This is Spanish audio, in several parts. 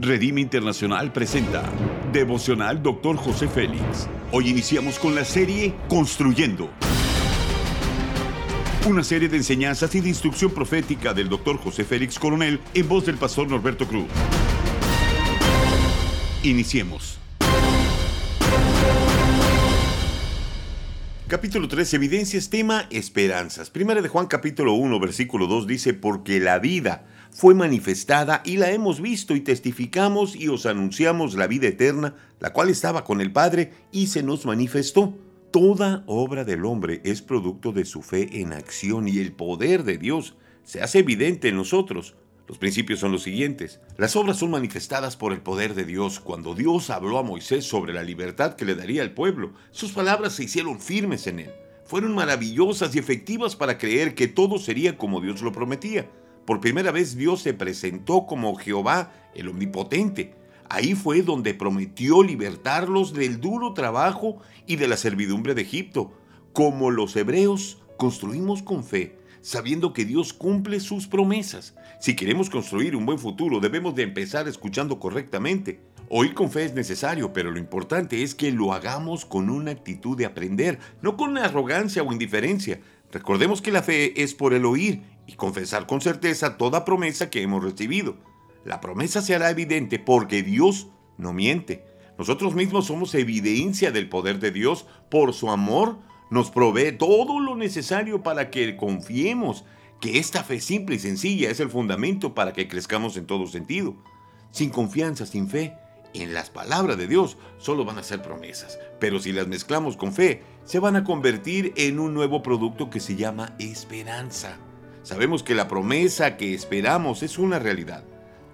Redime Internacional presenta Devocional Dr. José Félix. Hoy iniciamos con la serie Construyendo. Una serie de enseñanzas y de instrucción profética del Dr. José Félix Coronel en voz del pastor Norberto Cruz. Iniciemos. Capítulo 3, Evidencias, tema Esperanzas. Primera de Juan capítulo 1, versículo 2 dice, porque la vida fue manifestada y la hemos visto y testificamos y os anunciamos la vida eterna, la cual estaba con el Padre y se nos manifestó. Toda obra del hombre es producto de su fe en acción y el poder de Dios se hace evidente en nosotros. Los principios son los siguientes. Las obras son manifestadas por el poder de Dios. Cuando Dios habló a Moisés sobre la libertad que le daría al pueblo, sus palabras se hicieron firmes en él. Fueron maravillosas y efectivas para creer que todo sería como Dios lo prometía. Por primera vez Dios se presentó como Jehová, el Omnipotente. Ahí fue donde prometió libertarlos del duro trabajo y de la servidumbre de Egipto. Como los hebreos, construimos con fe, sabiendo que Dios cumple sus promesas. Si queremos construir un buen futuro, debemos de empezar escuchando correctamente. Oír con fe es necesario, pero lo importante es que lo hagamos con una actitud de aprender, no con arrogancia o indiferencia. Recordemos que la fe es por el oír y confesar con certeza toda promesa que hemos recibido. La promesa se hará evidente porque Dios no miente. Nosotros mismos somos evidencia del poder de Dios por su amor. Nos provee todo lo necesario para que confiemos que esta fe simple y sencilla es el fundamento para que crezcamos en todo sentido. Sin confianza, sin fe, en las palabras de Dios solo van a ser promesas, pero si las mezclamos con fe, se van a convertir en un nuevo producto que se llama esperanza. Sabemos que la promesa que esperamos es una realidad.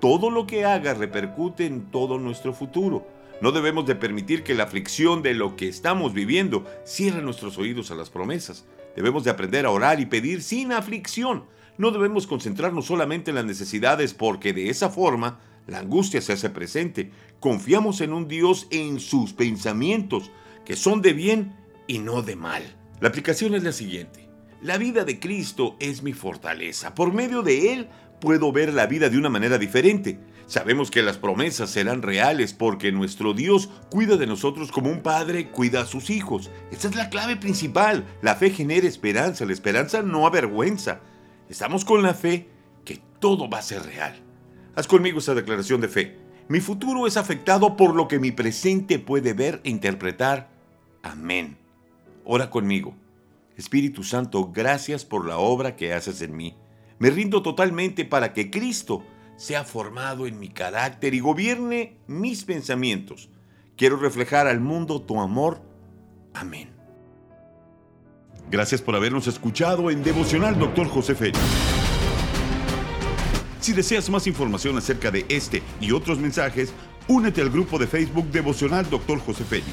Todo lo que haga repercute en todo nuestro futuro. No debemos de permitir que la aflicción de lo que estamos viviendo cierre nuestros oídos a las promesas. Debemos de aprender a orar y pedir sin aflicción. No debemos concentrarnos solamente en las necesidades porque de esa forma la angustia se hace presente. Confiamos en un Dios en sus pensamientos, que son de bien y no de mal. La aplicación es la siguiente. La vida de Cristo es mi fortaleza. Por medio de Él puedo ver la vida de una manera diferente. Sabemos que las promesas serán reales porque nuestro Dios cuida de nosotros como un padre cuida a sus hijos. Esta es la clave principal. La fe genera esperanza. La esperanza no avergüenza. Estamos con la fe que todo va a ser real. Haz conmigo esa declaración de fe. Mi futuro es afectado por lo que mi presente puede ver e interpretar. Amén. Ora conmigo. Espíritu Santo, gracias por la obra que haces en mí. Me rindo totalmente para que Cristo sea formado en mi carácter y gobierne mis pensamientos. Quiero reflejar al mundo tu amor. Amén. Gracias por habernos escuchado en Devocional Dr. José Félix. Si deseas más información acerca de este y otros mensajes, únete al grupo de Facebook Devocional Dr. José Félix.